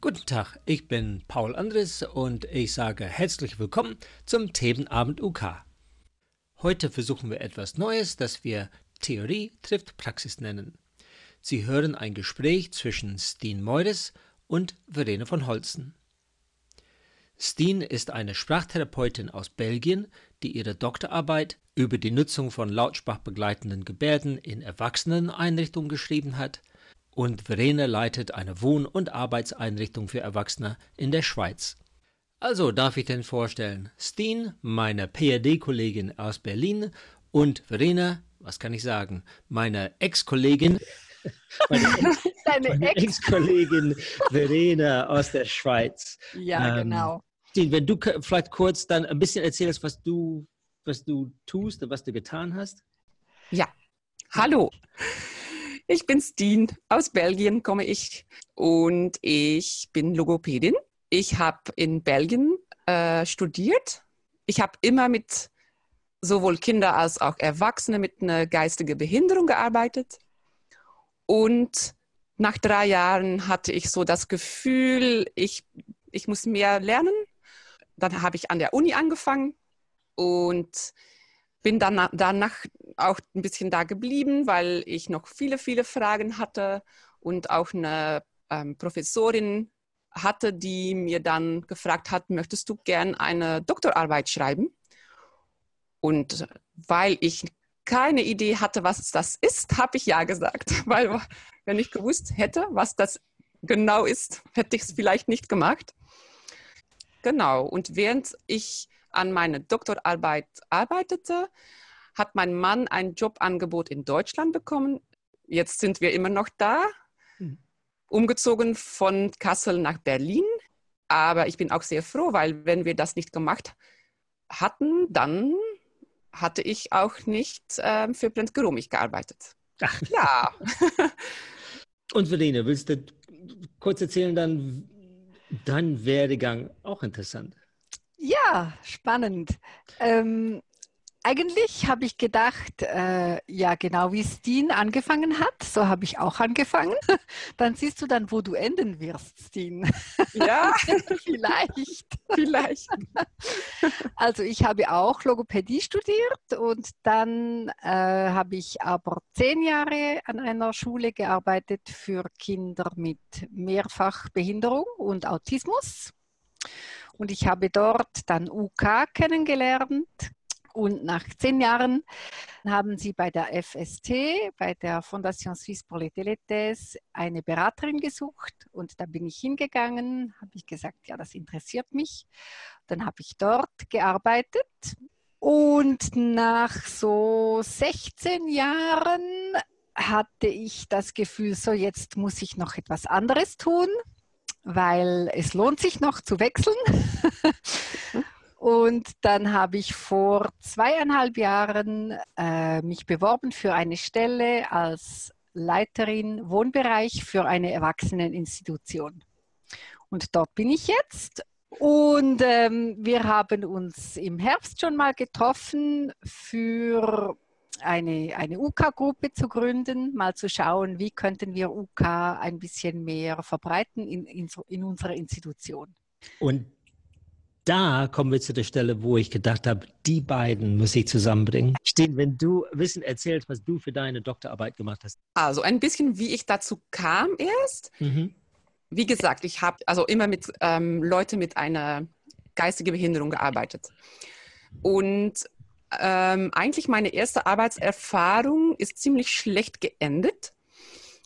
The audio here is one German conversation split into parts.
Guten Tag, ich bin Paul Andres und ich sage herzlich willkommen zum Themenabend UK. Heute versuchen wir etwas Neues, das wir Theorie trifft Praxis nennen. Sie hören ein Gespräch zwischen Steen Meures und Verena von Holzen. Steen ist eine Sprachtherapeutin aus Belgien, die ihre Doktorarbeit über die Nutzung von lautsprachbegleitenden Gebärden in Erwachseneneinrichtungen geschrieben hat – und Verena leitet eine Wohn- und Arbeitseinrichtung für Erwachsene in der Schweiz. Also darf ich denn vorstellen, Steen, meine PhD-Kollegin aus Berlin und Verena, was kann ich sagen, meine Ex-Kollegin, meine Ex-Kollegin Verena aus der Schweiz. Ja, ähm, genau. Steen, wenn du vielleicht kurz dann ein bisschen erzählst, was du, was du tust und was du getan hast. Ja, hallo. Ich bin Steen, aus Belgien komme ich und ich bin Logopädin. Ich habe in Belgien äh, studiert. Ich habe immer mit sowohl Kinder als auch Erwachsene mit einer geistigen Behinderung gearbeitet. Und nach drei Jahren hatte ich so das Gefühl, ich, ich muss mehr lernen. Dann habe ich an der Uni angefangen und bin dann danach auch ein bisschen da geblieben, weil ich noch viele, viele Fragen hatte und auch eine ähm, Professorin hatte, die mir dann gefragt hat, möchtest du gern eine Doktorarbeit schreiben? Und weil ich keine Idee hatte, was das ist, habe ich ja gesagt, weil wenn ich gewusst hätte, was das genau ist, hätte ich es vielleicht nicht gemacht. Genau, und während ich an meiner Doktorarbeit arbeitete, hat mein Mann ein Jobangebot in Deutschland bekommen. Jetzt sind wir immer noch da, hm. umgezogen von Kassel nach Berlin. Aber ich bin auch sehr froh, weil wenn wir das nicht gemacht hatten, dann hatte ich auch nicht äh, für Plant Geromich gearbeitet. Ach. Ja. Und Verena, willst du kurz erzählen dann dein Werdegang? Auch interessant. Ja, spannend. Ähm, eigentlich habe ich gedacht, äh, ja, genau wie Steen angefangen hat, so habe ich auch angefangen. Dann siehst du dann, wo du enden wirst, Steen. Ja, vielleicht. Vielleicht. Also ich habe auch Logopädie studiert und dann äh, habe ich aber zehn Jahre an einer Schule gearbeitet für Kinder mit Mehrfachbehinderung und Autismus. Und ich habe dort dann UK kennengelernt. Und nach zehn Jahren haben sie bei der FST, bei der Fondation Suisse pour les Téléthèses, eine Beraterin gesucht. Und da bin ich hingegangen, habe ich gesagt, ja, das interessiert mich. Dann habe ich dort gearbeitet. Und nach so 16 Jahren hatte ich das Gefühl, so jetzt muss ich noch etwas anderes tun weil es lohnt sich noch zu wechseln. Und dann habe ich vor zweieinhalb Jahren äh, mich beworben für eine Stelle als Leiterin Wohnbereich für eine Erwachseneninstitution. Und dort bin ich jetzt. Und ähm, wir haben uns im Herbst schon mal getroffen für eine, eine UK-Gruppe zu gründen, mal zu schauen, wie könnten wir UK ein bisschen mehr verbreiten in, in, in unserer Institution. Und da kommen wir zu der Stelle, wo ich gedacht habe, die beiden muss ich zusammenbringen. Stehen, wenn du Wissen erzählst, was du für deine Doktorarbeit gemacht hast. Also ein bisschen, wie ich dazu kam erst. Mhm. Wie gesagt, ich habe also immer mit ähm, Leuten mit einer geistigen Behinderung gearbeitet. Und ähm, eigentlich meine erste Arbeitserfahrung ist ziemlich schlecht geendet,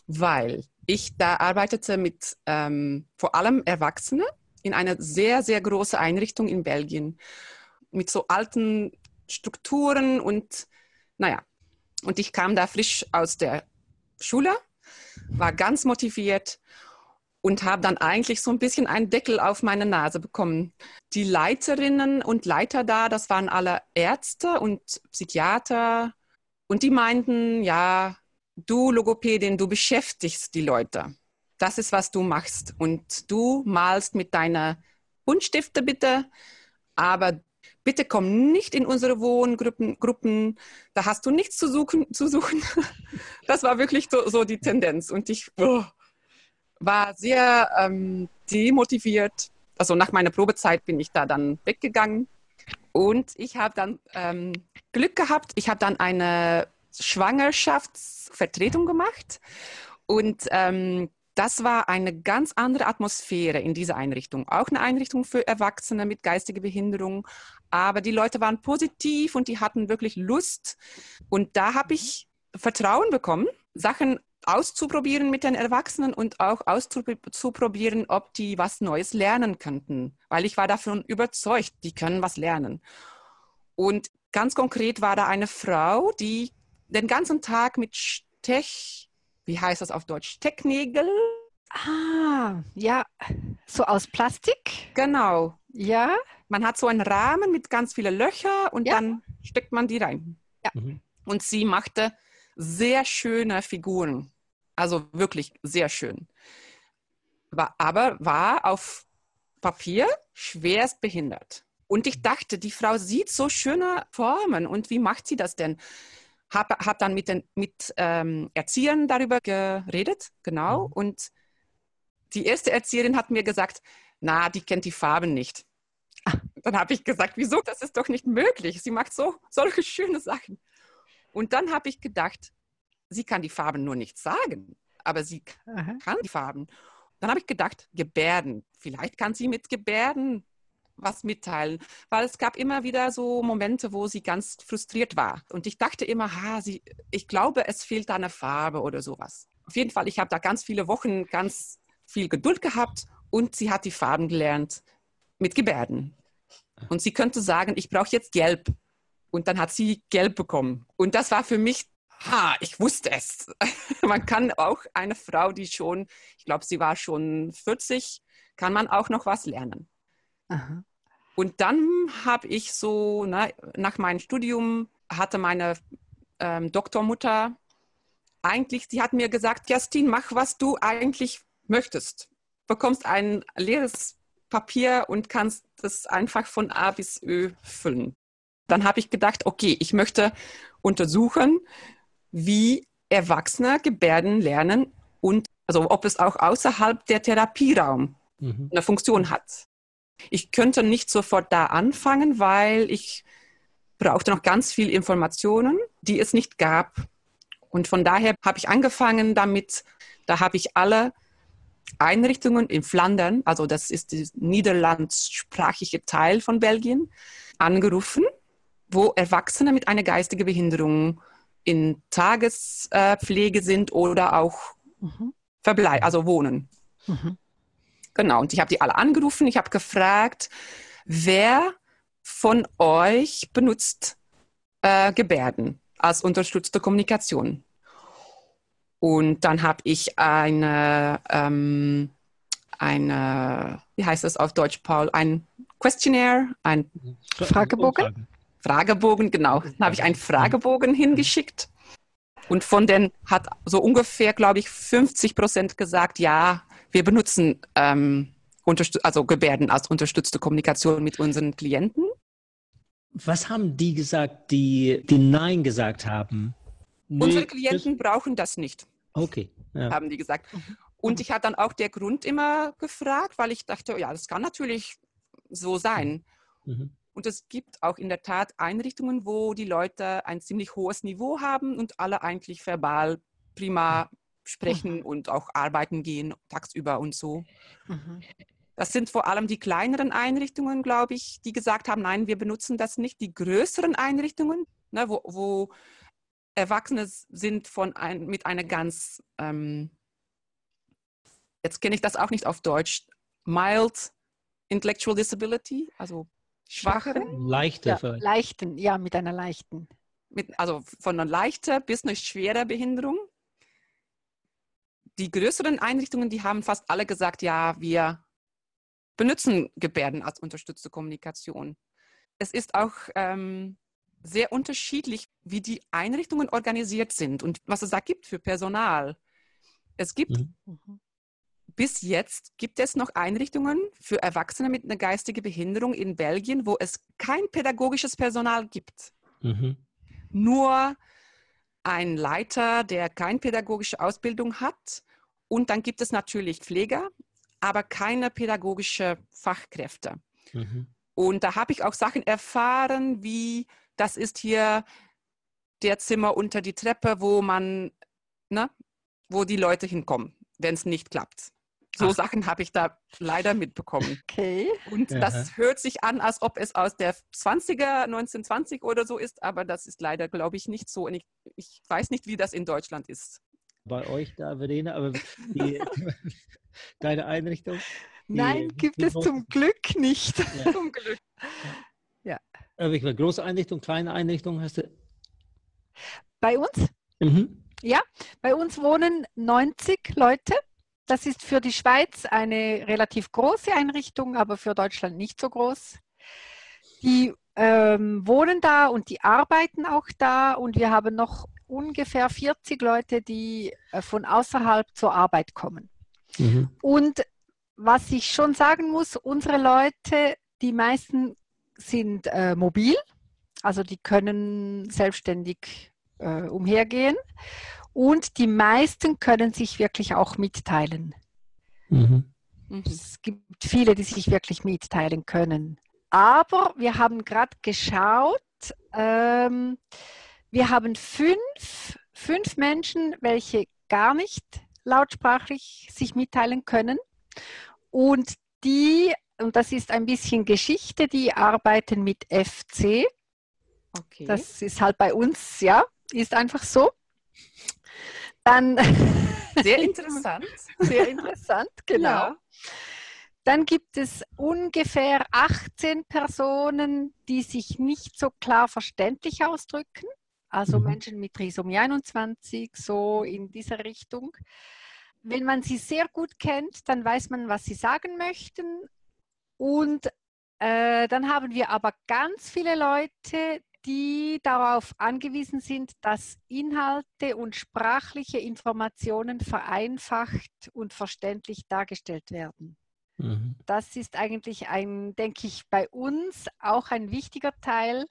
weil ich da arbeitete mit ähm, vor allem Erwachsenen in einer sehr, sehr großen Einrichtung in Belgien mit so alten Strukturen und naja, und ich kam da frisch aus der Schule, war ganz motiviert und habe dann eigentlich so ein bisschen einen Deckel auf meine Nase bekommen. Die Leiterinnen und Leiter da, das waren alle Ärzte und Psychiater und die meinten, ja, du Logopädin, du beschäftigst die Leute. Das ist, was du machst. Und du malst mit deiner Buntstifte bitte, aber bitte komm nicht in unsere Wohngruppen, Gruppen, da hast du nichts zu suchen. Zu suchen. Das war wirklich so, so die Tendenz und ich oh, war sehr ähm, demotiviert. Also nach meiner Probezeit bin ich da dann weggegangen und ich habe dann ähm, Glück gehabt. Ich habe dann eine Schwangerschaftsvertretung gemacht und ähm, das war eine ganz andere Atmosphäre in dieser Einrichtung. Auch eine Einrichtung für Erwachsene mit geistiger Behinderung. Aber die Leute waren positiv und die hatten wirklich Lust. Und da habe ich Vertrauen bekommen, Sachen auszuprobieren mit den Erwachsenen und auch auszuprobieren, ob die was Neues lernen könnten. Weil ich war davon überzeugt, die können was lernen. Und ganz konkret war da eine Frau, die den ganzen Tag mit Stech wie heißt das auf Deutsch, Stecknägel. Ah, ja, so aus Plastik. Genau. Ja. Man hat so einen Rahmen mit ganz vielen Löchern und ja. dann steckt man die rein. Ja. Mhm. Und sie machte sehr schöne Figuren. Also wirklich sehr schön. War, aber war auf Papier schwerst behindert. Und ich dachte, die Frau sieht so schöne Formen und wie macht sie das denn? Habe hab dann mit den mit, ähm, Erziehern darüber geredet, genau. Mhm. Und die erste Erzieherin hat mir gesagt, na, die kennt die Farben nicht. Dann habe ich gesagt, wieso? Das ist doch nicht möglich. Sie macht so solche schöne Sachen. Und dann habe ich gedacht, sie kann die Farben nur nicht sagen, aber sie Aha. kann die Farben. Dann habe ich gedacht, Gebärden. Vielleicht kann sie mit Gebärden was mitteilen, weil es gab immer wieder so Momente, wo sie ganz frustriert war. Und ich dachte immer, ha, sie, ich glaube, es fehlt da eine Farbe oder sowas. Auf jeden Fall, ich habe da ganz viele Wochen ganz viel Geduld gehabt und sie hat die Farben gelernt mit Gebärden. Und sie könnte sagen, ich brauche jetzt Gelb. Und dann hat sie Gelb bekommen. Und das war für mich, ha, ich wusste es. man kann auch eine Frau, die schon, ich glaube, sie war schon 40, kann man auch noch was lernen. Aha. Und dann habe ich so, na, nach meinem Studium hatte meine ähm, Doktormutter eigentlich, sie hat mir gesagt, Justin, mach, was du eigentlich möchtest. Bekommst ein leeres Papier und kannst das einfach von A bis Ö füllen. Dann habe ich gedacht, okay, ich möchte untersuchen, wie Erwachsene Gebärden lernen und also ob es auch außerhalb der Therapieraum mhm. eine Funktion hat. Ich könnte nicht sofort da anfangen, weil ich brauchte noch ganz viel Informationen, die es nicht gab. Und von daher habe ich angefangen damit, da habe ich alle Einrichtungen in Flandern, also das ist der niederlandssprachige Teil von Belgien, angerufen, wo Erwachsene mit einer geistigen Behinderung in Tagespflege sind oder auch mhm. verbleiben, also wohnen. Mhm. Genau, und ich habe die alle angerufen. Ich habe gefragt, wer von euch benutzt äh, Gebärden als unterstützte Kommunikation? Und dann habe ich eine, ähm, eine, wie heißt das auf Deutsch, Paul? Ein Questionnaire, ein Fragebogen? Fragebogen, genau. Dann habe ich einen Fragebogen hingeschickt. Und von denen hat so ungefähr, glaube ich, 50 Prozent gesagt, ja, wir benutzen ähm, also Gebärden als unterstützte Kommunikation mit unseren Klienten. Was haben die gesagt, die, die Nein gesagt haben? Unsere Klienten brauchen das nicht. Okay. Ja. Haben die gesagt. Und ich hatte dann auch der Grund immer gefragt, weil ich dachte, ja, das kann natürlich so sein. Mhm. Und es gibt auch in der Tat Einrichtungen, wo die Leute ein ziemlich hohes Niveau haben und alle eigentlich verbal prima sprechen mhm. und auch arbeiten gehen tagsüber und so. Mhm. Das sind vor allem die kleineren Einrichtungen, glaube ich, die gesagt haben, nein, wir benutzen das nicht. Die größeren Einrichtungen, ne, wo, wo, Erwachsene sind von ein, mit einer ganz, ähm, jetzt kenne ich das auch nicht auf Deutsch, mild intellectual disability, also schwacheren. Leichte. Ja, leichten, ja, mit einer leichten. Mit, also von einer leichten bis eine schwere Behinderung die größeren Einrichtungen, die haben fast alle gesagt, ja, wir benutzen Gebärden als unterstützte Kommunikation. Es ist auch ähm, sehr unterschiedlich, wie die Einrichtungen organisiert sind und was es da gibt für Personal. Es gibt mhm. bis jetzt gibt es noch Einrichtungen für Erwachsene mit einer geistigen Behinderung in Belgien, wo es kein pädagogisches Personal gibt. Mhm. Nur ein Leiter, der keine pädagogische Ausbildung hat. Und dann gibt es natürlich Pfleger, aber keine pädagogische Fachkräfte. Mhm. Und da habe ich auch Sachen erfahren, wie das ist hier der Zimmer unter die Treppe, wo man, ne, wo die Leute hinkommen, wenn es nicht klappt. So Ach. Sachen habe ich da leider mitbekommen. Okay. Und Aha. das hört sich an, als ob es aus der 20er, 1920 oder so ist, aber das ist leider, glaube ich, nicht so. Und ich, ich weiß nicht, wie das in Deutschland ist. Bei euch da, Verena, aber die, deine Einrichtung? Die, Nein, gibt es zum Glück nicht. Ja. zum Glück. Ja. Aber ich große Einrichtung, kleine Einrichtung hast du? Bei uns? Mhm. Ja, bei uns wohnen 90 Leute. Das ist für die Schweiz eine relativ große Einrichtung, aber für Deutschland nicht so groß. Die ähm, wohnen da und die arbeiten auch da und wir haben noch ungefähr 40 Leute, die äh, von außerhalb zur Arbeit kommen. Mhm. Und was ich schon sagen muss, unsere Leute, die meisten sind äh, mobil, also die können selbstständig äh, umhergehen und die meisten können sich wirklich auch mitteilen. Mhm. mhm. Es gibt viele, die sich wirklich mitteilen können. Aber wir haben gerade geschaut, ähm, wir haben fünf, fünf Menschen, welche gar nicht lautsprachlich sich mitteilen können. Und die, und das ist ein bisschen Geschichte, die arbeiten mit FC. Okay. Das ist halt bei uns, ja, ist einfach so. Dann sehr interessant. sehr interessant, genau. Ja. Dann gibt es ungefähr 18 Personen, die sich nicht so klar verständlich ausdrücken. Also mhm. Menschen mit Trisomie 21, so in dieser Richtung. Wenn man sie sehr gut kennt, dann weiß man, was sie sagen möchten. Und äh, dann haben wir aber ganz viele Leute, die darauf angewiesen sind, dass Inhalte und sprachliche Informationen vereinfacht und verständlich dargestellt werden. Mhm. Das ist eigentlich ein, denke ich, bei uns auch ein wichtiger Teil.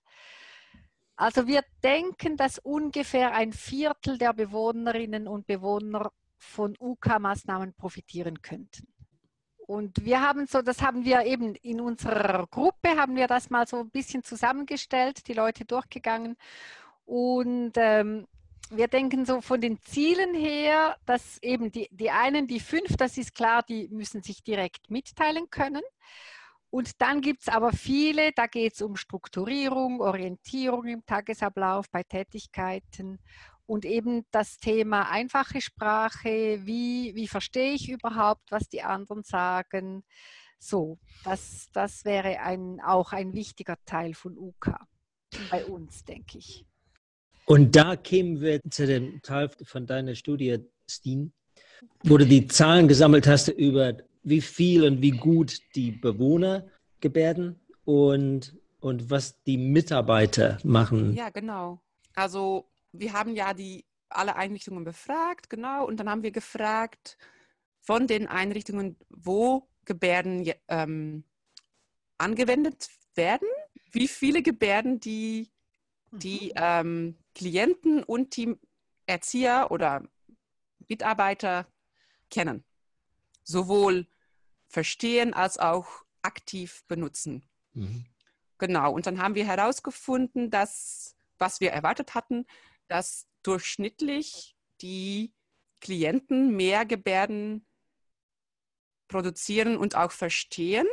Also wir denken, dass ungefähr ein Viertel der Bewohnerinnen und Bewohner von UK-Maßnahmen profitieren könnten. Und wir haben so, das haben wir eben in unserer Gruppe, haben wir das mal so ein bisschen zusammengestellt, die Leute durchgegangen. Und ähm, wir denken so von den Zielen her, dass eben die, die einen, die fünf, das ist klar, die müssen sich direkt mitteilen können. Und dann gibt es aber viele, da geht es um Strukturierung, Orientierung im Tagesablauf bei Tätigkeiten und eben das Thema einfache Sprache, wie, wie verstehe ich überhaupt, was die anderen sagen. So, das, das wäre ein, auch ein wichtiger Teil von UK bei uns, denke ich. Und da kämen wir zu dem Teil von deiner Studie, Steen, wo du die Zahlen gesammelt hast über wie viel und wie gut die Bewohner gebärden und, und was die Mitarbeiter machen. Ja, genau. Also wir haben ja die alle Einrichtungen befragt, genau, und dann haben wir gefragt von den Einrichtungen, wo Gebärden ähm, angewendet werden, wie viele Gebärden die, die mhm. ähm, Klienten und die Erzieher oder Mitarbeiter kennen. Sowohl verstehen als auch aktiv benutzen. Mhm. Genau, und dann haben wir herausgefunden, dass, was wir erwartet hatten, dass durchschnittlich die Klienten mehr Gebärden produzieren und auch verstehen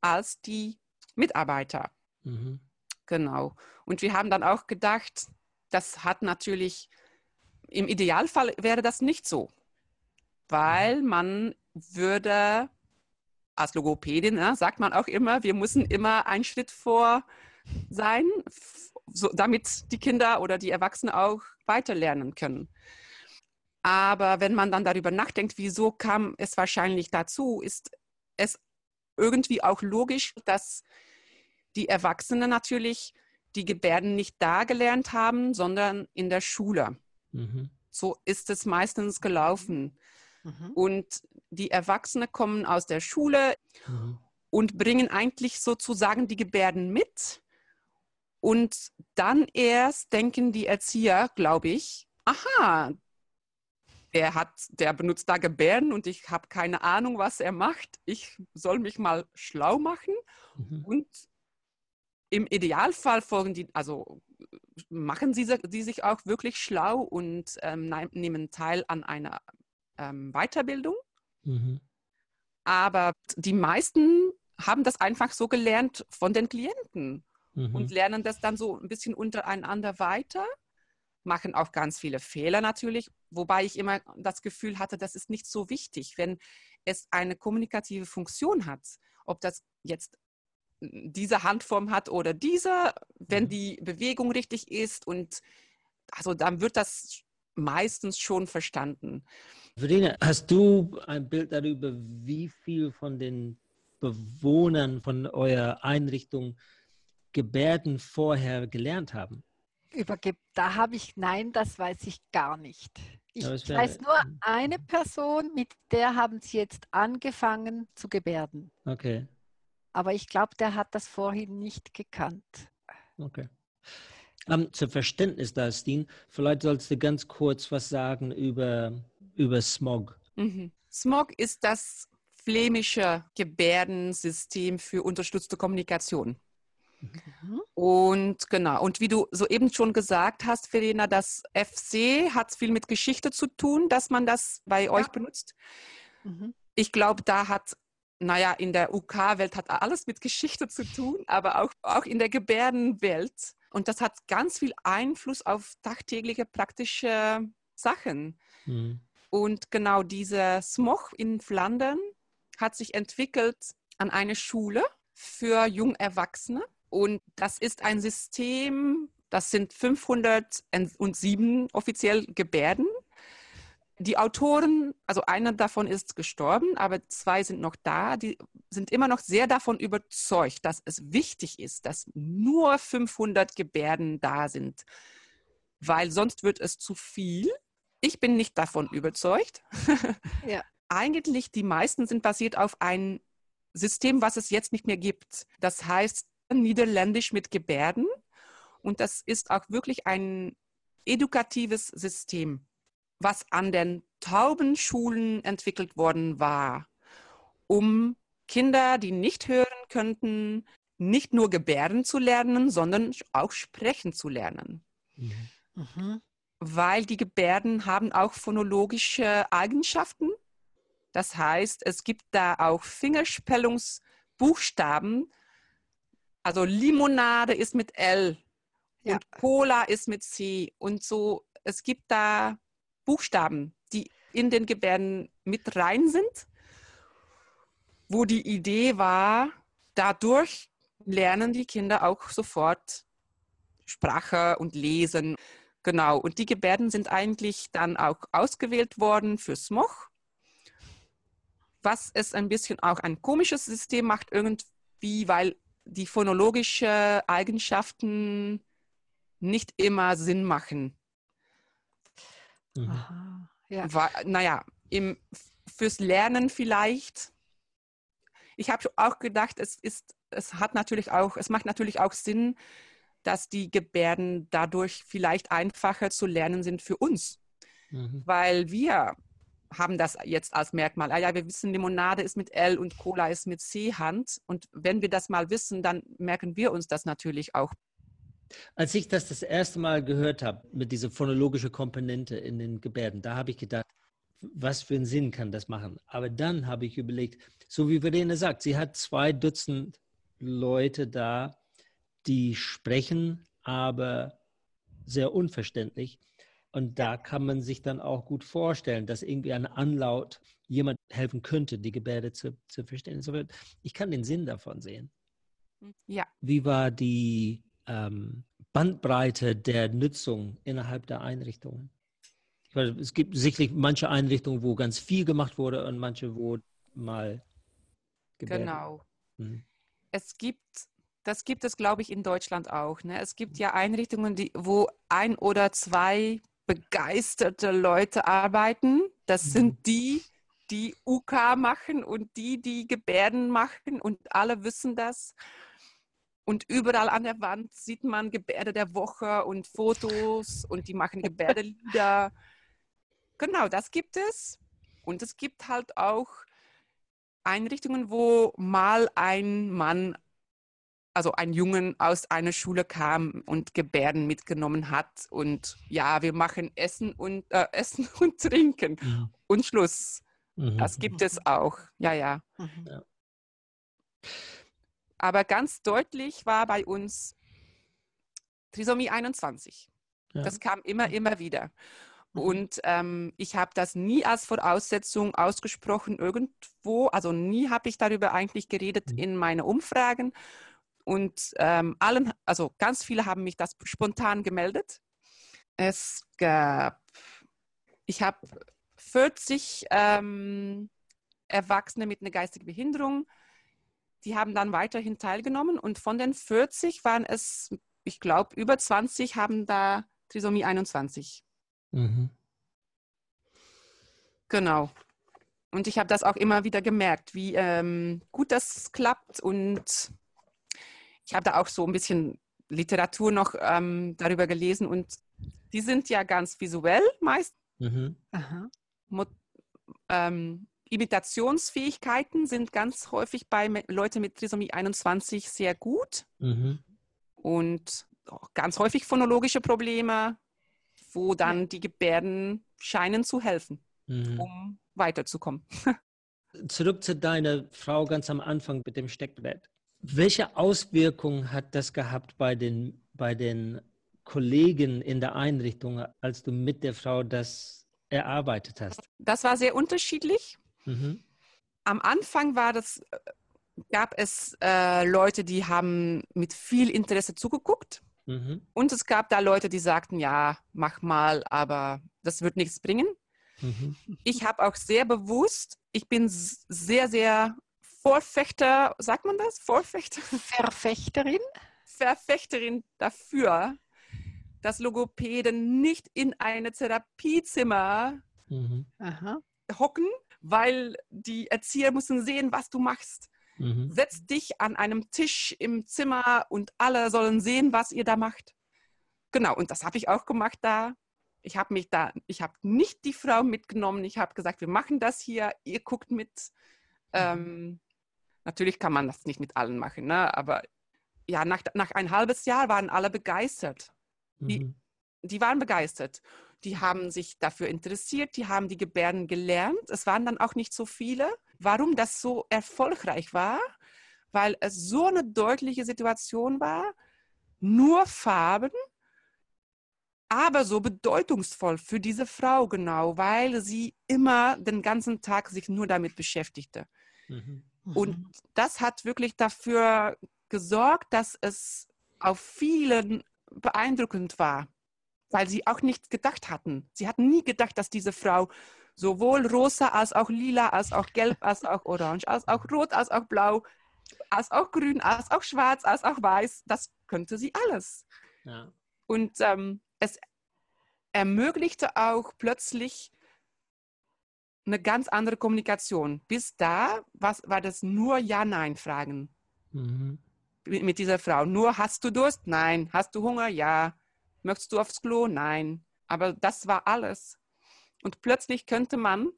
als die Mitarbeiter. Mhm. Genau. Und wir haben dann auch gedacht, das hat natürlich, im Idealfall wäre das nicht so, weil man würde als Logopädin, ne, sagt man auch immer, wir müssen immer einen Schritt vor sein, so, damit die Kinder oder die Erwachsenen auch weiterlernen können. Aber wenn man dann darüber nachdenkt, wieso kam es wahrscheinlich dazu, ist es irgendwie auch logisch, dass die Erwachsenen natürlich die Gebärden nicht da gelernt haben, sondern in der Schule. Mhm. So ist es meistens gelaufen. Mhm. Und die Erwachsenen kommen aus der Schule mhm. und bringen eigentlich sozusagen die Gebärden mit. Und dann erst denken die Erzieher, glaube ich, aha, der hat, der benutzt da Gebärden und ich habe keine Ahnung, was er macht. Ich soll mich mal schlau machen. Mhm. Und im Idealfall folgen die, also machen sie, sie sich auch wirklich schlau und ähm, nehmen teil an einer ähm, Weiterbildung. Mhm. Aber die meisten haben das einfach so gelernt von den Klienten mhm. und lernen das dann so ein bisschen untereinander weiter, machen auch ganz viele Fehler natürlich, wobei ich immer das Gefühl hatte, das ist nicht so wichtig, wenn es eine kommunikative Funktion hat, ob das jetzt diese Handform hat oder diese, wenn mhm. die Bewegung richtig ist und also dann wird das meistens schon verstanden. Verena, hast du ein Bild darüber, wie viel von den Bewohnern von eurer Einrichtung Gebärden vorher gelernt haben? Über da habe ich, nein, das weiß ich gar nicht. Ich weiß nur eine Person, mit der haben sie jetzt angefangen zu gebärden. Okay. Aber ich glaube, der hat das vorhin nicht gekannt. Okay. Um, ähm, zum Verständnis da, Steen, vielleicht sollst du ganz kurz was sagen über, über Smog. Mhm. Smog ist das flämische Gebärdensystem für unterstützte Kommunikation. Mhm. Und genau, und wie du soeben schon gesagt hast, Verena, das FC hat viel mit Geschichte zu tun, dass man das bei ja. euch benutzt. Mhm. Ich glaube, da hat, naja, in der UK-Welt hat alles mit Geschichte zu tun, aber auch, auch in der Gebärdenwelt. Und das hat ganz viel Einfluss auf tagtägliche praktische Sachen. Mhm. Und genau dieser Smog in Flandern hat sich entwickelt an eine Schule für Jungerwachsene. Und das ist ein System, das sind 507 offiziell Gebärden. Die Autoren, also einer davon ist gestorben, aber zwei sind noch da, die sind immer noch sehr davon überzeugt, dass es wichtig ist, dass nur 500 Gebärden da sind, weil sonst wird es zu viel. Ich bin nicht davon überzeugt. Ja. Eigentlich die meisten sind basiert auf ein System, was es jetzt nicht mehr gibt. Das heißt Niederländisch mit Gebärden. Und das ist auch wirklich ein edukatives System, was an den Taubenschulen entwickelt worden war, um Kinder, die nicht hören könnten, nicht nur Gebärden zu lernen, sondern auch sprechen zu lernen. Mhm. Mhm. Weil die Gebärden haben auch phonologische Eigenschaften. Das heißt, es gibt da auch Fingerspellungsbuchstaben, also Limonade ist mit L ja. und Cola ist mit C und so. Es gibt da Buchstaben, die in den Gebärden mit rein sind, wo die Idee war, dadurch lernen die Kinder auch sofort Sprache und Lesen. Genau, und die Gebärden sind eigentlich dann auch ausgewählt worden für Smoch, was es ein bisschen auch ein komisches System macht irgendwie, weil die phonologischen Eigenschaften nicht immer Sinn machen. Mhm. Aha, ja. War, naja, im, fürs Lernen vielleicht. Ich habe auch gedacht, es ist, es hat natürlich auch, es macht natürlich auch Sinn, dass die Gebärden dadurch vielleicht einfacher zu lernen sind für uns. Mhm. Weil wir haben das jetzt als Merkmal. Ah ja, wir wissen, Limonade ist mit L und Cola ist mit C-Hand. Und wenn wir das mal wissen, dann merken wir uns das natürlich auch. Als ich das das erste Mal gehört habe, mit dieser phonologischen Komponente in den Gebärden, da habe ich gedacht, was für einen Sinn kann das machen? Aber dann habe ich überlegt, so wie Verena sagt, sie hat zwei Dutzend Leute da, die sprechen, aber sehr unverständlich. Und da kann man sich dann auch gut vorstellen, dass irgendwie ein Anlaut jemand helfen könnte, die Gebärde zu, zu verstehen. Ich kann den Sinn davon sehen. Ja. Wie war die ähm, Bandbreite der Nutzung innerhalb der Einrichtungen? Weiß, es gibt sicherlich manche Einrichtungen, wo ganz viel gemacht wurde und manche, wo mal Gebärden. Genau. Mhm. Es gibt das gibt es, glaube ich, in Deutschland auch. Ne? Es gibt ja Einrichtungen, die, wo ein oder zwei begeisterte Leute arbeiten. Das mhm. sind die, die UK machen und die, die Gebärden machen und alle wissen das. Und überall an der Wand sieht man Gebärde der Woche und Fotos und die machen Gebärdelieder. genau, das gibt es. Und es gibt halt auch Einrichtungen, wo mal ein Mann, also ein Jungen aus einer Schule kam und Gebärden mitgenommen hat. Und ja, wir machen Essen und, äh, Essen und Trinken. Mhm. Und Schluss. Mhm. Das gibt es auch. Ja, ja. Mhm. ja. Aber ganz deutlich war bei uns Trisomie 21. Ja. Das kam immer, immer wieder. Und ähm, ich habe das nie als Voraussetzung ausgesprochen irgendwo. Also nie habe ich darüber eigentlich geredet in meinen Umfragen. Und ähm, allen, also ganz viele haben mich das spontan gemeldet. Es gab, ich habe 40 ähm, Erwachsene mit einer geistigen Behinderung die haben dann weiterhin teilgenommen und von den 40 waren es, ich glaube, über 20 haben da Trisomie 21. Mhm. Genau. Und ich habe das auch immer wieder gemerkt, wie ähm, gut das klappt. Und ich habe da auch so ein bisschen Literatur noch ähm, darüber gelesen. Und die sind ja ganz visuell meist. Mhm. Ähm, Imitationsfähigkeiten sind ganz häufig bei Leuten mit Trisomie 21 sehr gut. Mhm. Und ganz häufig phonologische Probleme, wo dann die Gebärden scheinen zu helfen, mhm. um weiterzukommen. Zurück zu deiner Frau ganz am Anfang mit dem Steckbrett. Welche Auswirkungen hat das gehabt bei den, bei den Kollegen in der Einrichtung, als du mit der Frau das erarbeitet hast? Das war sehr unterschiedlich. Mhm. Am Anfang war das, gab es äh, Leute, die haben mit viel Interesse zugeguckt. Mhm. Und es gab da Leute, die sagten, ja, mach mal, aber das wird nichts bringen. Mhm. Ich habe auch sehr bewusst, ich bin sehr, sehr Vorfechter, sagt man das? Vorfechter? Verfechterin? Verfechterin dafür, dass Logopäden nicht in eine Therapiezimmer mhm. hocken, weil die Erzieher müssen sehen, was du machst. Mhm. Setz dich an einem Tisch im Zimmer und alle sollen sehen, was ihr da macht. Genau, und das habe ich auch gemacht da. Ich habe mich da, ich habe nicht die Frau mitgenommen. Ich habe gesagt, wir machen das hier, ihr guckt mit. Ähm, natürlich kann man das nicht mit allen machen, ne? aber ja, nach, nach ein halbes Jahr waren alle begeistert. Die, mhm. die waren begeistert die haben sich dafür interessiert, die haben die Gebärden gelernt. Es waren dann auch nicht so viele. Warum das so erfolgreich war? Weil es so eine deutliche Situation war, nur Farben, aber so bedeutungsvoll für diese Frau genau, weil sie immer den ganzen Tag sich nur damit beschäftigte. Mhm. Und mhm. das hat wirklich dafür gesorgt, dass es auf vielen beeindruckend war weil sie auch nicht gedacht hatten. Sie hatten nie gedacht, dass diese Frau sowohl rosa als auch lila, als auch gelb, als auch orange, als auch rot, als auch blau, als auch grün, als auch schwarz, als auch weiß, das könnte sie alles. Ja. Und ähm, es ermöglichte auch plötzlich eine ganz andere Kommunikation. Bis da was, war das nur Ja-Nein-Fragen mhm. mit dieser Frau. Nur hast du Durst? Nein. Hast du Hunger? Ja. Möchtest du aufs Klo? Nein. Aber das war alles. Und plötzlich könnte man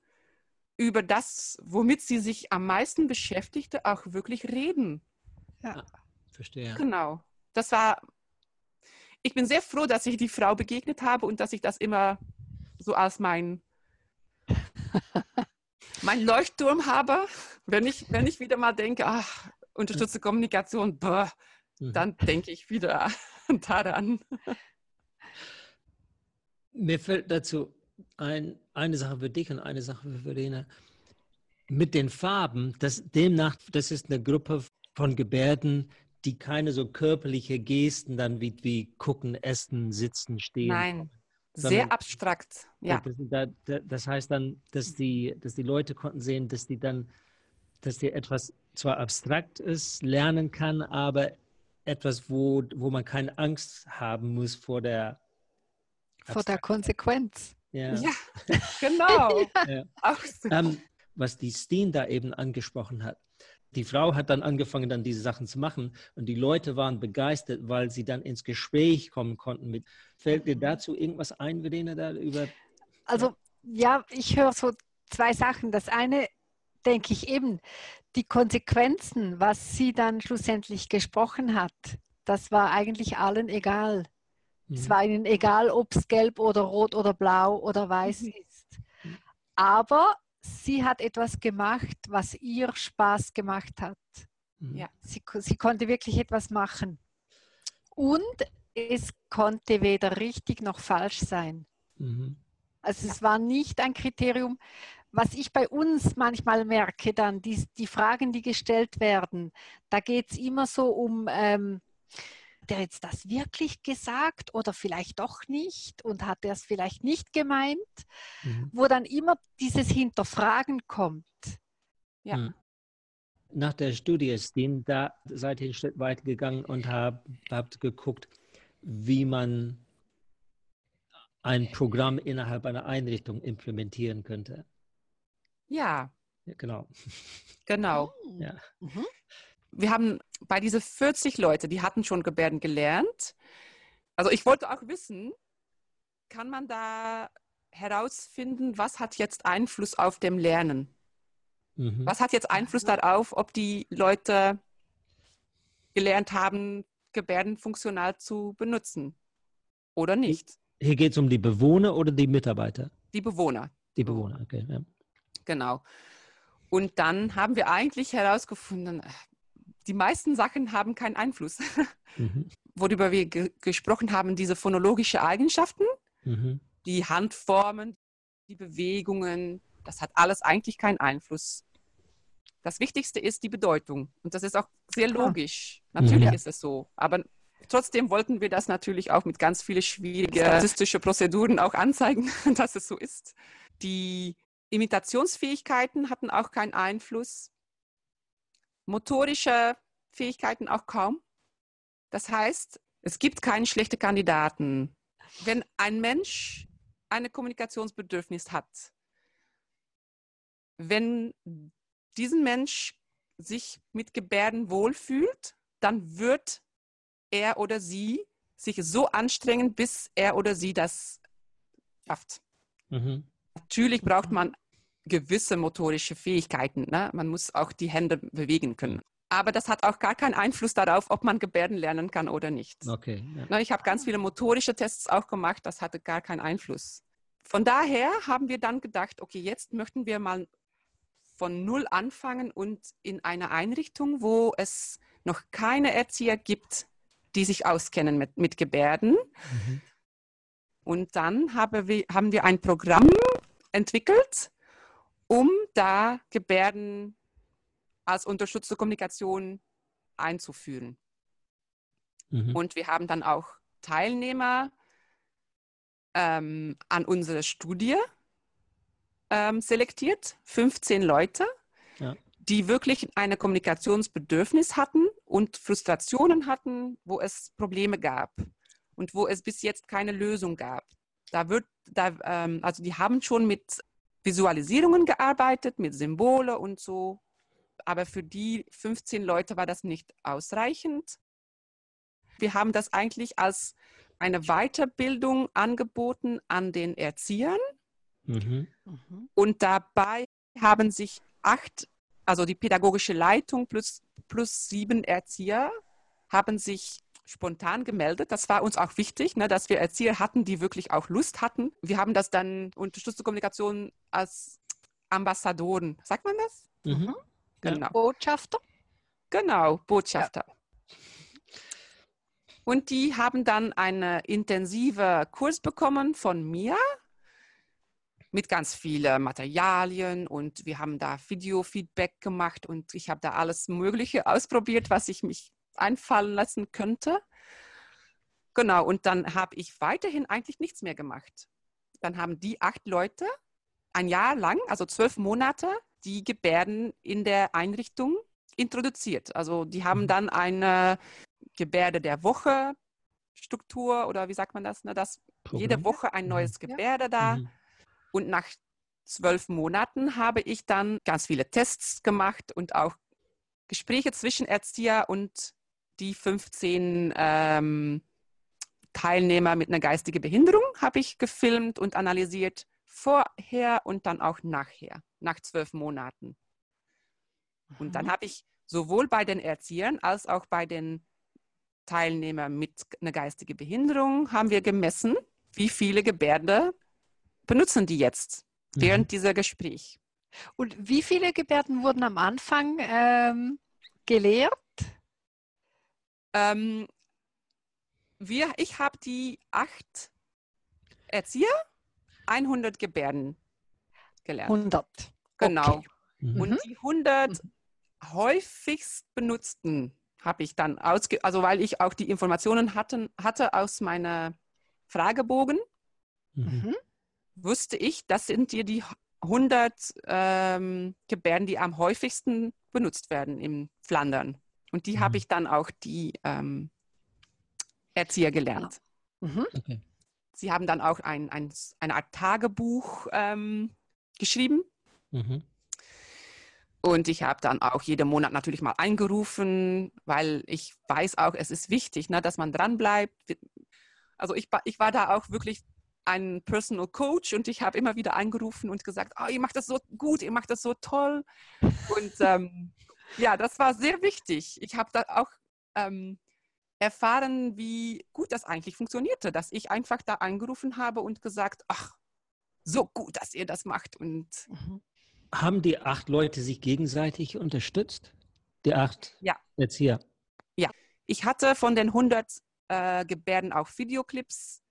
über das, womit sie sich am meisten beschäftigte, auch wirklich reden. Ja, ah, verstehe. Genau. Das war, ich bin sehr froh, dass ich die Frau begegnet habe und dass ich das immer so als mein, mein Leuchtturm habe. Wenn ich, wenn ich wieder mal denke, ach, unterstützte Kommunikation, boah, mhm. dann denke ich wieder daran. Mir fällt dazu ein, eine Sache für dich und eine Sache für Verena. Mit den Farben, das, demnach, das ist eine Gruppe von Gebärden, die keine so körperliche Gesten dann wie, wie gucken, essen, sitzen, stehen. Nein, sehr abstrakt. Ja. Das, das, heißt dann, dass die, dass die Leute konnten sehen, dass die dann, dass die etwas zwar abstrakt ist, lernen kann, aber etwas, wo, wo man keine Angst haben muss vor der vor der Konsequenz. Ja, ja genau. ja. So. Ähm, was die Steen da eben angesprochen hat. Die Frau hat dann angefangen, dann diese Sachen zu machen und die Leute waren begeistert, weil sie dann ins Gespräch kommen konnten. Mit, fällt dir dazu irgendwas ein, Verena, da über? Also ja, ich höre so zwei Sachen. Das eine denke ich eben, die Konsequenzen, was sie dann schlussendlich gesprochen hat, das war eigentlich allen egal. Mhm. Es war ihnen egal, ob es gelb oder rot oder blau oder weiß mhm. ist. Aber sie hat etwas gemacht, was ihr Spaß gemacht hat. Mhm. Ja, sie, sie konnte wirklich etwas machen. Und es konnte weder richtig noch falsch sein. Mhm. Also es war nicht ein Kriterium, was ich bei uns manchmal merke, dann die, die Fragen, die gestellt werden, da geht es immer so um, ähm, der jetzt das wirklich gesagt oder vielleicht doch nicht und hat er es vielleicht nicht gemeint, mhm. wo dann immer dieses Hinterfragen kommt. Ja. Mhm. Nach der Studie, Steen, da seid ihr einen Schritt weiter gegangen und hab, habt geguckt, wie man ein Programm innerhalb einer Einrichtung implementieren könnte. Ja. ja genau. Genau. Ja. Mhm. Wir haben bei diese 40 Leute, die hatten schon Gebärden gelernt. Also ich wollte auch wissen, kann man da herausfinden, was hat jetzt Einfluss auf dem Lernen? Mhm. Was hat jetzt Einfluss darauf, ob die Leute gelernt haben, Gebärden funktional zu benutzen oder nicht? Hier geht es um die Bewohner oder die Mitarbeiter? Die Bewohner. Die Bewohner, okay. Ja. Genau. Und dann haben wir eigentlich herausgefunden, die meisten Sachen haben keinen Einfluss. Mhm. Worüber wir ge gesprochen haben, diese phonologische Eigenschaften, mhm. die Handformen, die Bewegungen, das hat alles eigentlich keinen Einfluss. Das Wichtigste ist die Bedeutung. Und das ist auch sehr logisch. Ja. Natürlich ja. ist es so. Aber trotzdem wollten wir das natürlich auch mit ganz vielen schwierigen statistischen Prozeduren auch anzeigen, dass es so ist. Die Imitationsfähigkeiten hatten auch keinen Einfluss. Motorische Fähigkeiten auch kaum. Das heißt, es gibt keine schlechten Kandidaten. Wenn ein Mensch ein Kommunikationsbedürfnis hat, wenn diesen Mensch sich mit Gebärden wohlfühlt, dann wird er oder sie sich so anstrengen, bis er oder sie das schafft. Mhm. Natürlich braucht man gewisse motorische Fähigkeiten. Ne? Man muss auch die Hände bewegen können. Aber das hat auch gar keinen Einfluss darauf, ob man Gebärden lernen kann oder nicht. Okay. Ja. Ne, ich habe ganz viele motorische Tests auch gemacht, das hatte gar keinen Einfluss. Von daher haben wir dann gedacht, okay, jetzt möchten wir mal von Null anfangen und in einer Einrichtung, wo es noch keine Erzieher gibt, die sich auskennen mit, mit Gebärden. Mhm. Und dann haben wir, haben wir ein Programm entwickelt, um da Gebärden als unterstützte Kommunikation einzuführen. Mhm. Und wir haben dann auch Teilnehmer ähm, an unserer Studie ähm, selektiert, 15 Leute, ja. die wirklich ein Kommunikationsbedürfnis hatten und Frustrationen hatten, wo es Probleme gab und wo es bis jetzt keine Lösung gab. Da wird, da, ähm, also die haben schon mit Visualisierungen gearbeitet, mit Symbole und so. Aber für die 15 Leute war das nicht ausreichend. Wir haben das eigentlich als eine Weiterbildung angeboten an den Erziehern. Mhm. Und dabei haben sich acht, also die pädagogische Leitung plus, plus sieben Erzieher, haben sich spontan gemeldet. Das war uns auch wichtig, ne, dass wir Erzieher hatten, die wirklich auch Lust hatten. Wir haben das dann unterstützte Kommunikation als Ambassadoren, sagt man das? Mhm. mhm. Genau. Botschafter? Genau, Botschafter. Ja. Und die haben dann einen intensiven Kurs bekommen von mir mit ganz vielen Materialien und wir haben da Video-Feedback gemacht und ich habe da alles Mögliche ausprobiert, was ich mich einfallen lassen könnte. Genau, und dann habe ich weiterhin eigentlich nichts mehr gemacht. Dann haben die acht Leute ein Jahr lang, also zwölf Monate, die Gebärden in der Einrichtung introduziert. Also die haben mhm. dann eine Gebärde der Woche Struktur oder wie sagt man das, ne, dass jede Woche ein neues Gebärde da mhm. Und nach zwölf Monaten habe ich dann ganz viele Tests gemacht und auch Gespräche zwischen Erzieher und die 15 ähm, Teilnehmer mit einer geistigen Behinderung habe ich gefilmt und analysiert, vorher und dann auch nachher, nach zwölf Monaten. Und dann habe ich sowohl bei den Erziehern als auch bei den Teilnehmern mit einer geistigen Behinderung haben wir gemessen, wie viele Gebärden benutzen die jetzt während mhm. dieser Gespräch. Und wie viele Gebärden wurden am Anfang ähm, gelehrt? Ähm, wir, ich habe die acht Erzieher, 100 Gebärden gelernt. 100. Genau. Okay. Mhm. Und die 100 häufigst benutzten habe ich dann ausge, also weil ich auch die Informationen hatten, hatte aus meiner Fragebogen, mhm. wusste ich, das sind dir die 100 ähm, Gebärden, die am häufigsten benutzt werden in Flandern. Und die mhm. habe ich dann auch die ähm, Erzieher gelernt. Mhm. Okay. Sie haben dann auch ein, ein, eine Art Tagebuch ähm, geschrieben. Mhm. Und ich habe dann auch jeden Monat natürlich mal eingerufen, weil ich weiß auch, es ist wichtig, ne, dass man dranbleibt. Also ich, ich war da auch wirklich ein Personal Coach und ich habe immer wieder angerufen und gesagt, oh, ihr macht das so gut, ihr macht das so toll. Und ähm, ja, das war sehr wichtig. Ich habe da auch ähm, erfahren, wie gut das eigentlich funktionierte, dass ich einfach da angerufen habe und gesagt, ach, so gut, dass ihr das macht. Und mhm. haben die acht Leute sich gegenseitig unterstützt? Die acht ja. Erzieher? Ja, ich hatte von den 100 äh, Gebärden auch Videoclips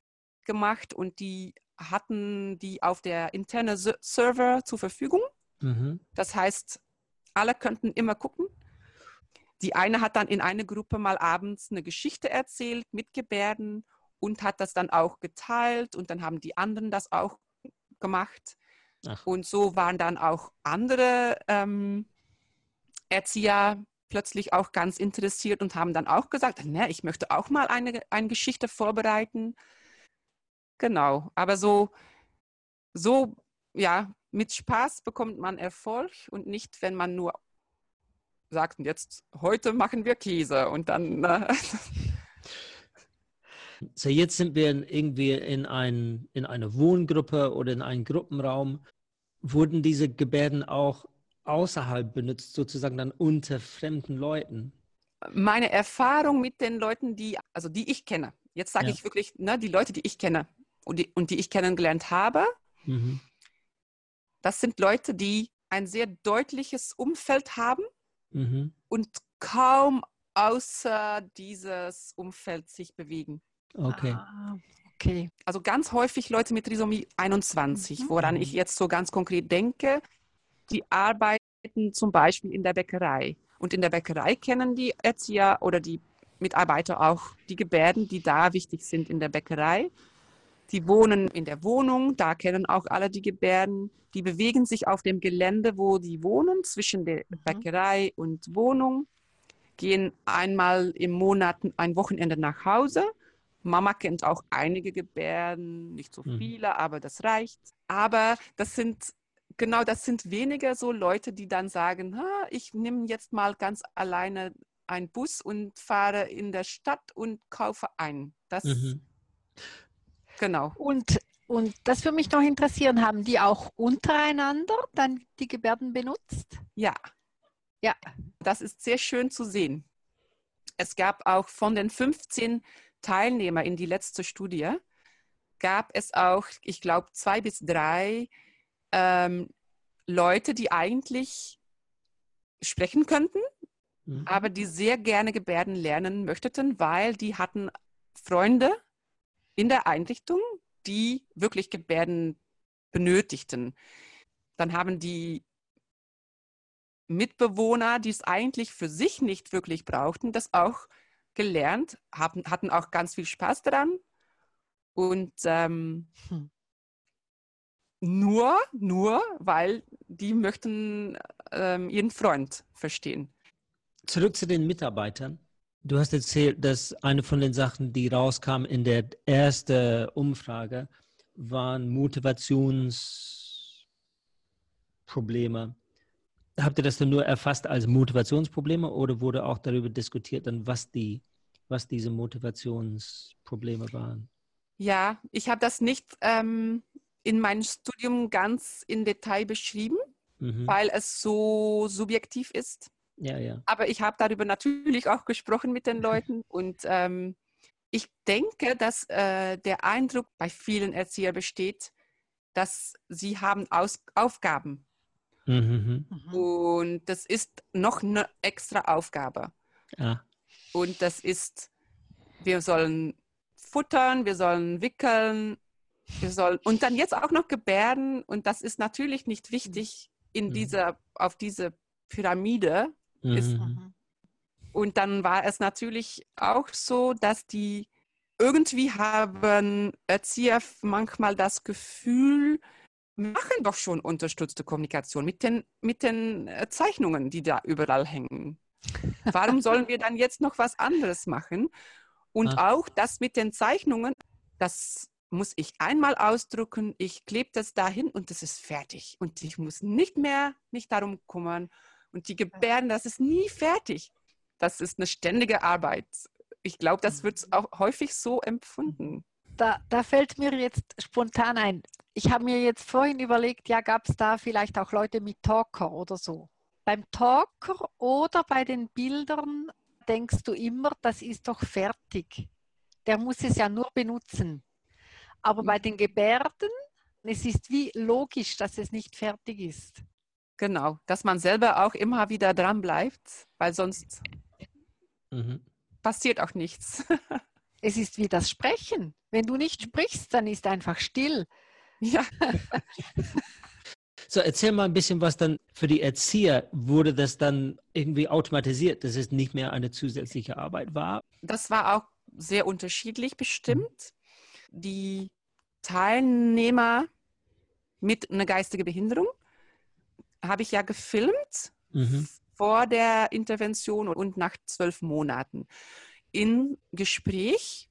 gemacht und die hatten die auf der internen Server zur Verfügung. Mhm. Das heißt, alle könnten immer gucken die eine hat dann in einer Gruppe mal abends eine Geschichte erzählt mit Gebärden und hat das dann auch geteilt und dann haben die anderen das auch gemacht. Ach. Und so waren dann auch andere ähm, Erzieher plötzlich auch ganz interessiert und haben dann auch gesagt, ne, ich möchte auch mal eine, eine Geschichte vorbereiten. Genau, aber so, so, ja, mit Spaß bekommt man Erfolg und nicht, wenn man nur sagten, jetzt heute machen wir Käse und dann. Äh, so jetzt sind wir irgendwie in, ein, in eine Wohngruppe oder in einen Gruppenraum. Wurden diese Gebärden auch außerhalb benutzt, sozusagen dann unter fremden Leuten? Meine Erfahrung mit den Leuten, die, also die ich kenne, jetzt sage ja. ich wirklich, ne, die Leute, die ich kenne und die, und die ich kennengelernt habe, mhm. Das sind Leute, die ein sehr deutliches Umfeld haben mhm. und kaum außer dieses Umfeld sich bewegen. Okay. Ah, okay. Also ganz häufig Leute mit Trisomie 21, mhm. woran ich jetzt so ganz konkret denke, die arbeiten zum Beispiel in der Bäckerei. Und in der Bäckerei kennen die Erzieher oder die Mitarbeiter auch die Gebärden, die da wichtig sind in der Bäckerei. Die wohnen in der Wohnung, da kennen auch alle die Gebärden. Die bewegen sich auf dem Gelände, wo die wohnen, zwischen der mhm. Bäckerei und Wohnung, gehen einmal im Monat ein Wochenende nach Hause. Mama kennt auch einige Gebärden, nicht so mhm. viele, mhm. aber das reicht. Aber das sind genau, das sind weniger so Leute, die dann sagen, ich nehme jetzt mal ganz alleine einen Bus und fahre in der Stadt und kaufe ein. Das mhm. Genau. Und, und das würde mich noch interessieren, haben die auch untereinander dann die Gebärden benutzt? Ja. Ja. Das ist sehr schön zu sehen. Es gab auch von den 15 Teilnehmern in die letzte Studie, gab es auch, ich glaube, zwei bis drei ähm, Leute, die eigentlich sprechen könnten, mhm. aber die sehr gerne Gebärden lernen möchten, weil die hatten Freunde, in der Einrichtung, die wirklich Gebärden benötigten. Dann haben die Mitbewohner, die es eigentlich für sich nicht wirklich brauchten, das auch gelernt, haben, hatten auch ganz viel Spaß daran. Und ähm, hm. nur, nur, weil die möchten ähm, ihren Freund verstehen. Zurück zu den Mitarbeitern. Du hast erzählt, dass eine von den Sachen, die rauskam in der ersten Umfrage, waren Motivationsprobleme. Habt ihr das dann nur erfasst als Motivationsprobleme oder wurde auch darüber diskutiert, dann was die, was diese Motivationsprobleme waren? Ja, ich habe das nicht ähm, in meinem Studium ganz in Detail beschrieben, mhm. weil es so subjektiv ist. Ja, ja. Aber ich habe darüber natürlich auch gesprochen mit den Leuten und ähm, ich denke, dass äh, der Eindruck bei vielen Erziehern besteht, dass sie haben Aus Aufgaben. Mhm. mhm. Und das ist noch eine extra Aufgabe. Ja. Und das ist, wir sollen futtern, wir sollen wickeln, wir sollen und dann jetzt auch noch gebärden. Und das ist natürlich nicht wichtig in mhm. dieser, auf diese Pyramide. Mhm. Ist, mhm. und dann war es natürlich auch so, dass die irgendwie haben Erzieher manchmal das Gefühl, machen doch schon unterstützte Kommunikation mit den, mit den äh, Zeichnungen, die da überall hängen. Warum sollen wir dann jetzt noch was anderes machen? Und ah. auch das mit den Zeichnungen, das muss ich einmal ausdrucken, ich klebe das dahin und das ist fertig. Und ich muss nicht mehr mich darum kümmern. Und die Gebärden, das ist nie fertig. Das ist eine ständige Arbeit. Ich glaube, das wird mhm. auch häufig so empfunden. Da, da fällt mir jetzt spontan ein. Ich habe mir jetzt vorhin überlegt, ja, gab es da vielleicht auch Leute mit Talker oder so? Beim Talker oder bei den Bildern denkst du immer, das ist doch fertig. Der muss es ja nur benutzen. Aber bei den Gebärden, es ist wie logisch, dass es nicht fertig ist. Genau, dass man selber auch immer wieder dran bleibt, weil sonst mhm. passiert auch nichts. es ist wie das Sprechen. Wenn du nicht sprichst, dann ist einfach still. Ja. So, erzähl mal ein bisschen, was dann für die Erzieher wurde das dann irgendwie automatisiert, dass es nicht mehr eine zusätzliche Arbeit war? Das war auch sehr unterschiedlich bestimmt. Die Teilnehmer mit einer geistigen Behinderung habe ich ja gefilmt mhm. vor der Intervention und nach zwölf Monaten in Gespräch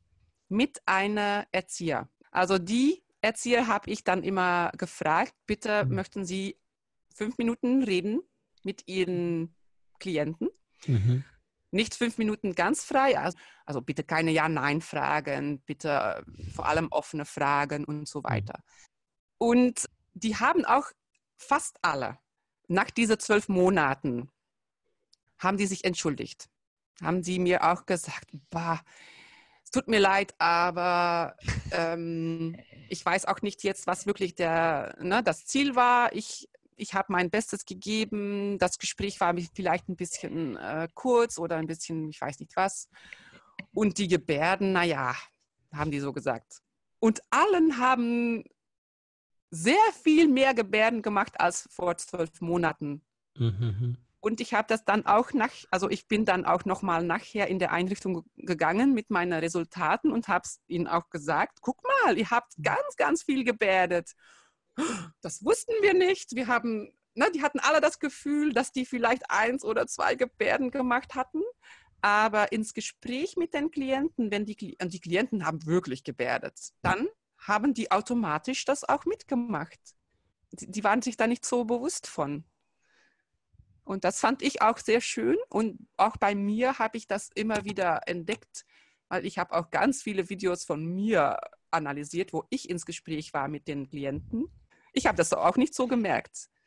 mit einer Erzieher. Also die Erzieher habe ich dann immer gefragt, bitte mhm. möchten Sie fünf Minuten reden mit Ihren Klienten? Mhm. Nicht fünf Minuten ganz frei, also, also bitte keine Ja-Nein-Fragen, bitte vor allem offene Fragen und so mhm. weiter. Und die haben auch fast alle nach diesen zwölf Monaten haben die sich entschuldigt. Haben sie mir auch gesagt, bah, es tut mir leid, aber ähm, ich weiß auch nicht jetzt, was wirklich der, ne, das Ziel war. Ich, ich habe mein Bestes gegeben. Das Gespräch war vielleicht ein bisschen äh, kurz oder ein bisschen, ich weiß nicht was. Und die Gebärden, naja, haben die so gesagt. Und allen haben sehr viel mehr Gebärden gemacht als vor zwölf Monaten. Mhm. Und ich habe das dann auch nach, also ich bin dann auch nochmal nachher in der Einrichtung gegangen mit meinen Resultaten und habe es ihnen auch gesagt, guck mal, ihr habt ganz, ganz viel gebärdet. Das wussten wir nicht. Wir haben, ne, die hatten alle das Gefühl, dass die vielleicht eins oder zwei Gebärden gemacht hatten. Aber ins Gespräch mit den Klienten, wenn die, die Klienten haben wirklich gebärdet, dann haben die automatisch das auch mitgemacht. Die, die waren sich da nicht so bewusst von. Und das fand ich auch sehr schön. Und auch bei mir habe ich das immer wieder entdeckt, weil ich habe auch ganz viele Videos von mir analysiert, wo ich ins Gespräch war mit den Klienten. Ich habe das auch nicht so gemerkt.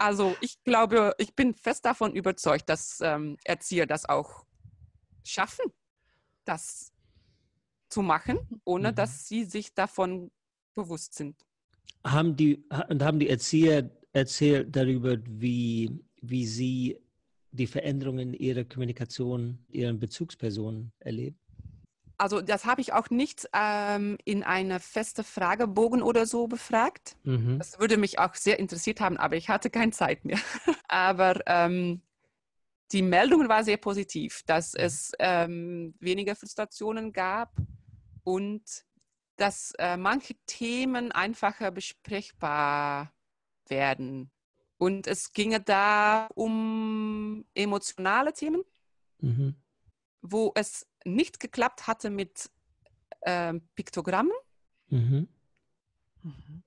Also ich glaube, ich bin fest davon überzeugt, dass ähm, Erzieher das auch schaffen, das zu machen, ohne mhm. dass sie sich davon bewusst sind. Haben die, haben die Erzieher erzählt darüber, wie wie Sie die Veränderungen Ihrer Kommunikation, Ihren Bezugspersonen erleben? Also das habe ich auch nicht ähm, in einer feste Fragebogen oder so befragt. Mhm. Das würde mich auch sehr interessiert haben, aber ich hatte keine Zeit mehr. aber ähm, die Meldung war sehr positiv, dass es ähm, weniger Frustrationen gab und dass äh, manche Themen einfacher besprechbar werden. Und es ginge da um emotionale Themen, mhm. wo es nicht geklappt hatte mit äh, Piktogrammen. Mhm. Mhm.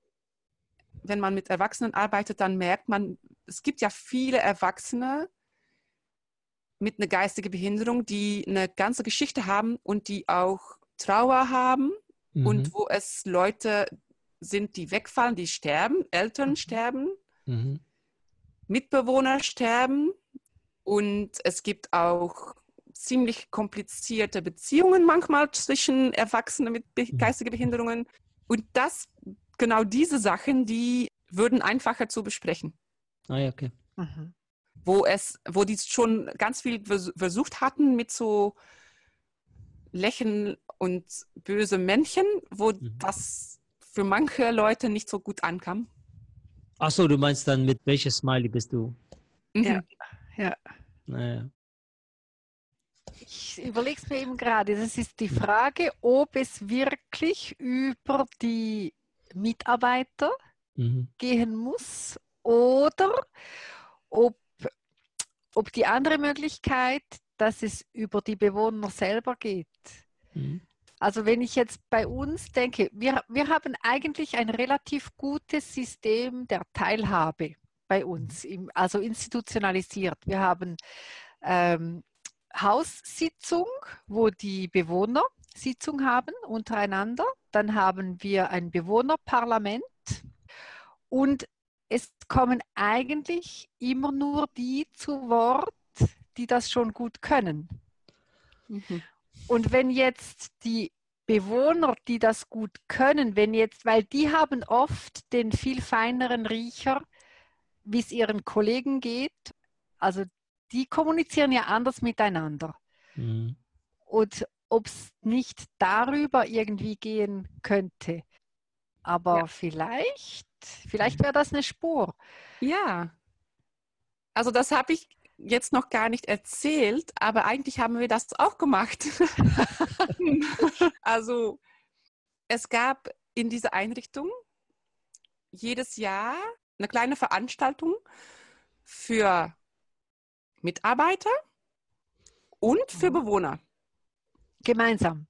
Wenn man mit Erwachsenen arbeitet, dann merkt man, es gibt ja viele Erwachsene mit einer geistigen Behinderung, die eine ganze Geschichte haben und die auch Trauer haben mhm. und wo es Leute sind, die wegfallen, die sterben, Eltern mhm. sterben, mhm. Mitbewohner sterben und es gibt auch ziemlich komplizierte Beziehungen manchmal zwischen Erwachsenen mit mhm. geistigen Behinderungen. Und das, genau diese Sachen, die würden einfacher zu besprechen. Ah ja, okay. Mhm. Wo es, wo die schon ganz viel versucht hatten mit so Lächeln und böse Männchen, wo mhm. das für manche Leute nicht so gut ankam. Ach so, du meinst dann mit welches Smiley bist du? Mhm. Ja, ja. Naja. Ich überlege es mir eben gerade. Das ist die Frage, ob es wirklich über die Mitarbeiter mhm. gehen muss oder ob, ob die andere Möglichkeit, dass es über die Bewohner selber geht. Mhm. Also wenn ich jetzt bei uns denke, wir, wir haben eigentlich ein relativ gutes System der Teilhabe bei uns, im, also institutionalisiert. Wir haben ähm, Haussitzung, wo die Bewohner Sitzung haben untereinander. Dann haben wir ein Bewohnerparlament und es kommen eigentlich immer nur die zu Wort, die das schon gut können. Mhm. Und wenn jetzt die Bewohner, die das gut können, wenn jetzt, weil die haben oft den viel feineren Riecher, wie es ihren Kollegen geht. Also die kommunizieren ja anders miteinander. Mhm. Und ob es nicht darüber irgendwie gehen könnte. Aber ja. vielleicht, vielleicht wäre das eine Spur. Ja. Also das habe ich jetzt noch gar nicht erzählt, aber eigentlich haben wir das auch gemacht. also es gab in dieser Einrichtung jedes Jahr eine kleine Veranstaltung für Mitarbeiter und für mhm. Bewohner. Gemeinsam?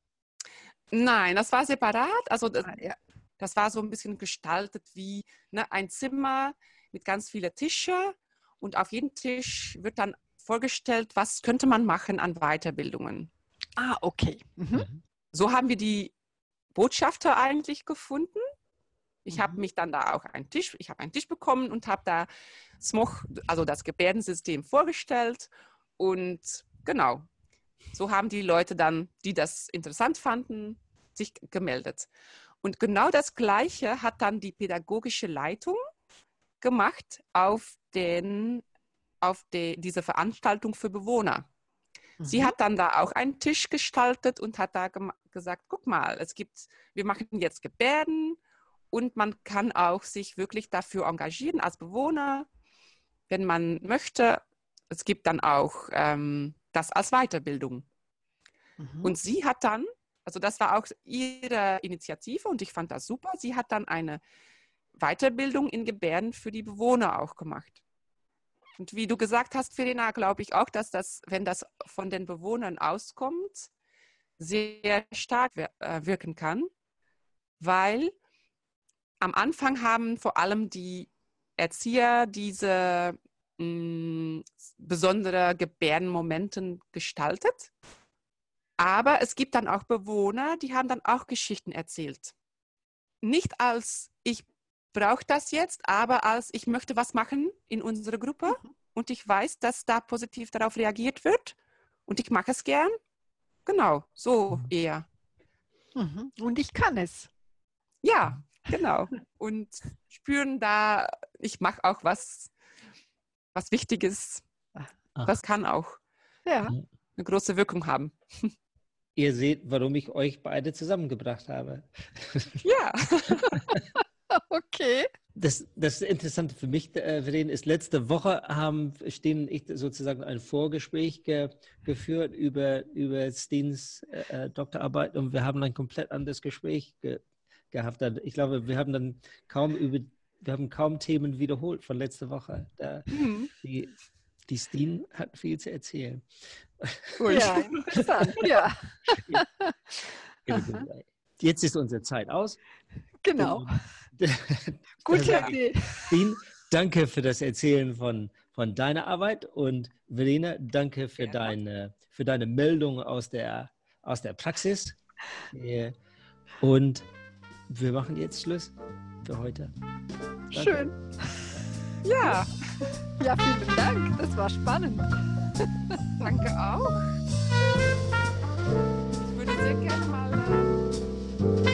Nein, das war separat. Also das, ah, das war so ein bisschen gestaltet wie ne, ein Zimmer mit ganz vielen Tischen und auf jedem Tisch wird dann vorgestellt, was könnte man machen an Weiterbildungen. Ah, okay. Mhm. mhm. So haben wir die Botschafter eigentlich gefunden. Ich mhm. habe mich dann da auch einen Tisch, ich habe einen Tisch bekommen und habe da SMOch, also das Gebärdensystem vorgestellt und genau, so haben die Leute dann, die das interessant fanden, sich gemeldet. Und genau das Gleiche hat dann die pädagogische Leitung gemacht auf, den, auf die, diese Veranstaltung für Bewohner. Mhm. Sie hat dann da auch einen Tisch gestaltet und hat da gesagt, guck mal, es gibt, wir machen jetzt Gebärden und man kann auch sich wirklich dafür engagieren als Bewohner, wenn man möchte. Es gibt dann auch ähm, das als Weiterbildung. Mhm. Und sie hat dann, also das war auch ihre Initiative und ich fand das super, sie hat dann eine Weiterbildung in Gebärden für die Bewohner auch gemacht. Und wie du gesagt hast, Verena, glaube ich auch, dass das, wenn das von den Bewohnern auskommt, sehr stark äh, wirken kann, weil am Anfang haben vor allem die Erzieher diese mh, mm, besondere Gebärdenmomente gestaltet. Aber es gibt dann auch Bewohner, die haben dann auch Geschichten erzählt. Nicht als ich brauche das jetzt, aber als ich möchte was machen in unserer Gruppe mhm. und ich weiß, dass da positiv darauf reagiert wird und ich mache es gern. Genau, so mhm. eher. Mhm. Und ich kann es. Ja, genau. Und spüren da, ich mache auch was, was Wichtiges. Ach. Das kann auch ja. eine große Wirkung haben. Ihr seht, warum ich euch beide zusammengebracht habe. Ja. okay. Das, das Interessante für mich, äh, Verena, ist, letzte Woche haben Steen ich sozusagen ein Vorgespräch ge, geführt über, über Steens äh, äh, Doktorarbeit und wir haben ein komplett anderes Gespräch ge, gehabt. Ich glaube, wir haben dann kaum über, wir haben kaum Themen wiederholt von letzter Woche. Da, mhm. die, die Steen hat viel zu erzählen. Ja, interessant, ja. Jetzt ist unsere Zeit aus. Genau. Gute also, Idee. Ihnen danke für das Erzählen von, von deiner Arbeit und Verena, danke für, ja. deine, für deine Meldung aus der, aus der Praxis. Äh, und wir machen jetzt Schluss für heute. Danke. Schön. Ja. ja, vielen Dank. Das war spannend. danke auch. Ich würde sehr gerne mal.